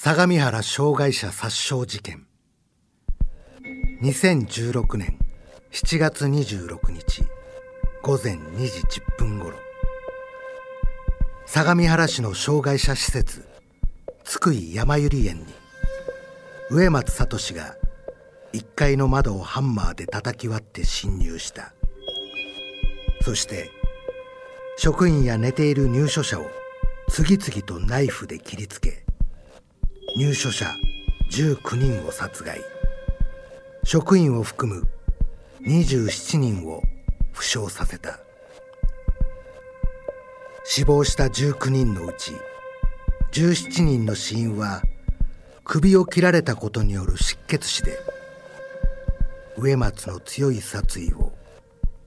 相模原障害者殺傷事件。2016年7月26日午前2時10分ごろ相模原市の障害者施設津久井山百合園に植松聡が1階の窓をハンマーで叩き割って侵入した。そして職員や寝ている入所者を次々とナイフで切りつけ入所者19人を殺害。職員を含む27人を負傷させた。死亡した19人のうち17人の死因は首を切られたことによる失血死で植松の強い殺意を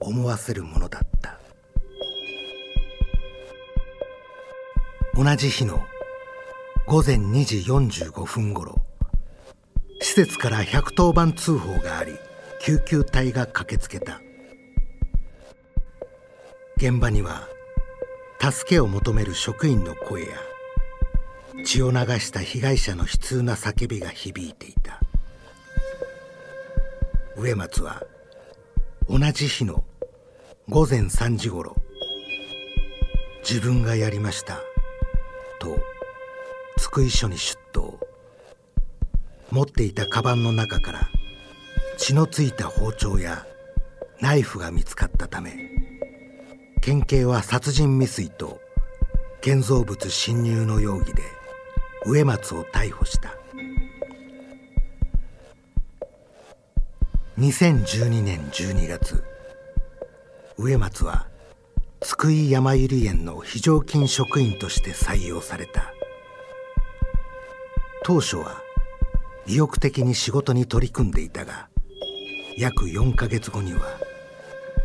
思わせるものだった。同じ日の午前2時45分ごろ施設から110番通報があり救急隊が駆けつけた。現場には助けを求める職員の声や血を流した被害者の悲痛な叫びが響いていた。植松は同じ日の午前3時ごろ自分がやりました津久井署に出頭持っていたカバンの中から血のついた包丁やナイフが見つかったため県警は殺人未遂と建造物侵入の容疑で植松を逮捕した。2012年12月植松は津久井やまゆり園の非常勤職員として採用された。当初は意欲的に仕事に取り組んでいたが約4ヶ月後には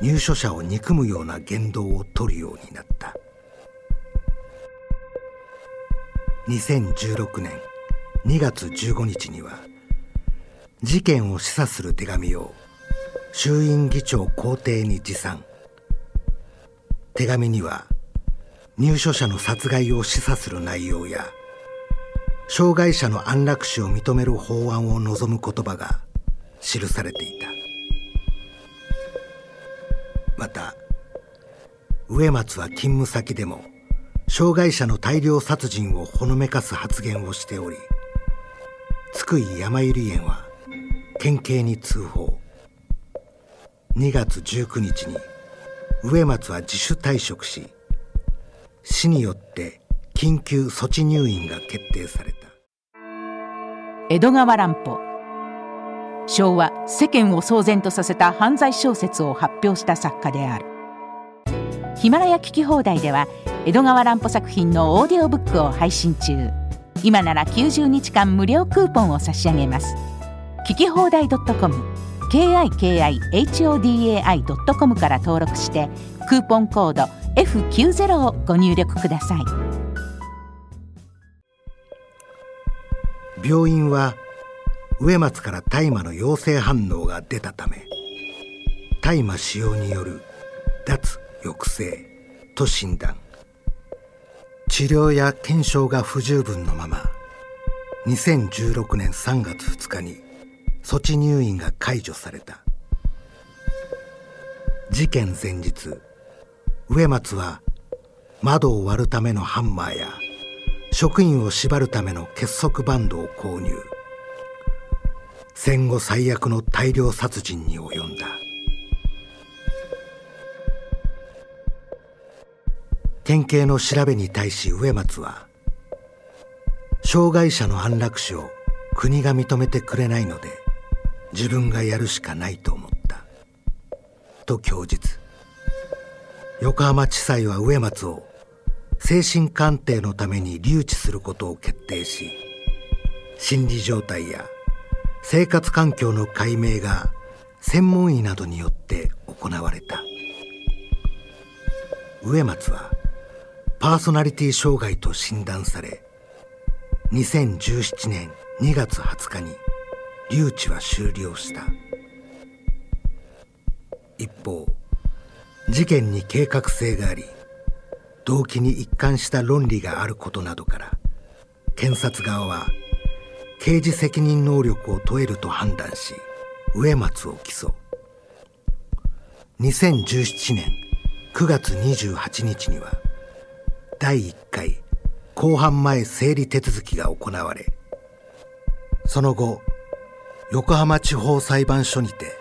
入所者を憎むような言動を取るようになった。2016年2月15日には事件を示唆する手紙を衆院議長公邸に持参。手紙には入所者の殺害を示唆する内容や障害者の安楽死を認める法案を望む言葉が記されていた。また植松は勤務先でも障害者の大量殺人をほのめかす発言をしており津久井やまゆり園は県警に通報。2月19日に植松は自主退職し市によって緊急措置入院が決定された。江戸川乱歩。昭和世間を騒然とさせた犯罪小説を発表した作家である。ヒマラヤ聞き放題では江戸川乱歩作品のオーディオブックを配信中。今なら90日間無料クーポンを差し上げます。聞き放題 .com kikihodai.com から登録してクーポンコード F90 をご入力ください。病院は植松から大麻の陽性反応が出たため大麻使用による脱抑制と診断。治療や検証が不十分のまま2016年3月2日に措置入院が解除された。事件前日植松は窓を割るためのハンマーや職員を縛るための結束バンドを購入。戦後最悪の大量殺人に及んだ。県警の調べに対し植松は障害者の安楽死を国が認めてくれないので自分がやるしかないと思った。と供述。横浜地裁は植松を精神鑑定のために留置することを決定し心理状態や生活環境の解明が専門医などによって行われた。植松はパーソナリティ障害と診断され2017年2月20日に留置は終了した。一方事件に計画性があり動機に一貫した論理があることなどから検察側は刑事責任能力を問えると判断し植松を起訴。2017年9月28日には第1回公判前整理手続きが行われその後横浜地方裁判所にて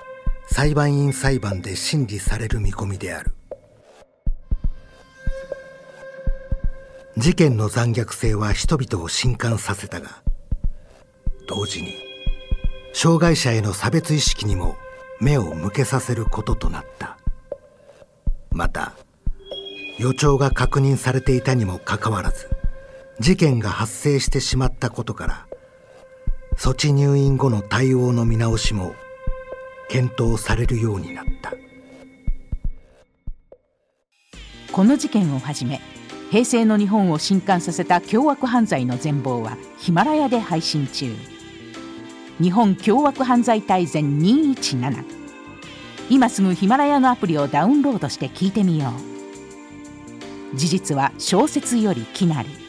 裁判員裁判で審理される見込みである。事件の残虐性は人々を震撼させたが同時に障害者への差別意識にも目を向けさせることとなった。また予兆が確認されていたにもかかわらず事件が発生してしまったことから措置入院後の対応の見直しも検討されるようになった。この事件をはじめ平成の日本を震撼させた凶悪犯罪の全貌はヒマラヤで配信中。日本凶悪犯罪大全217今すぐヒマラヤのアプリをダウンロードして聞いてみよう。事実は小説よりきなり。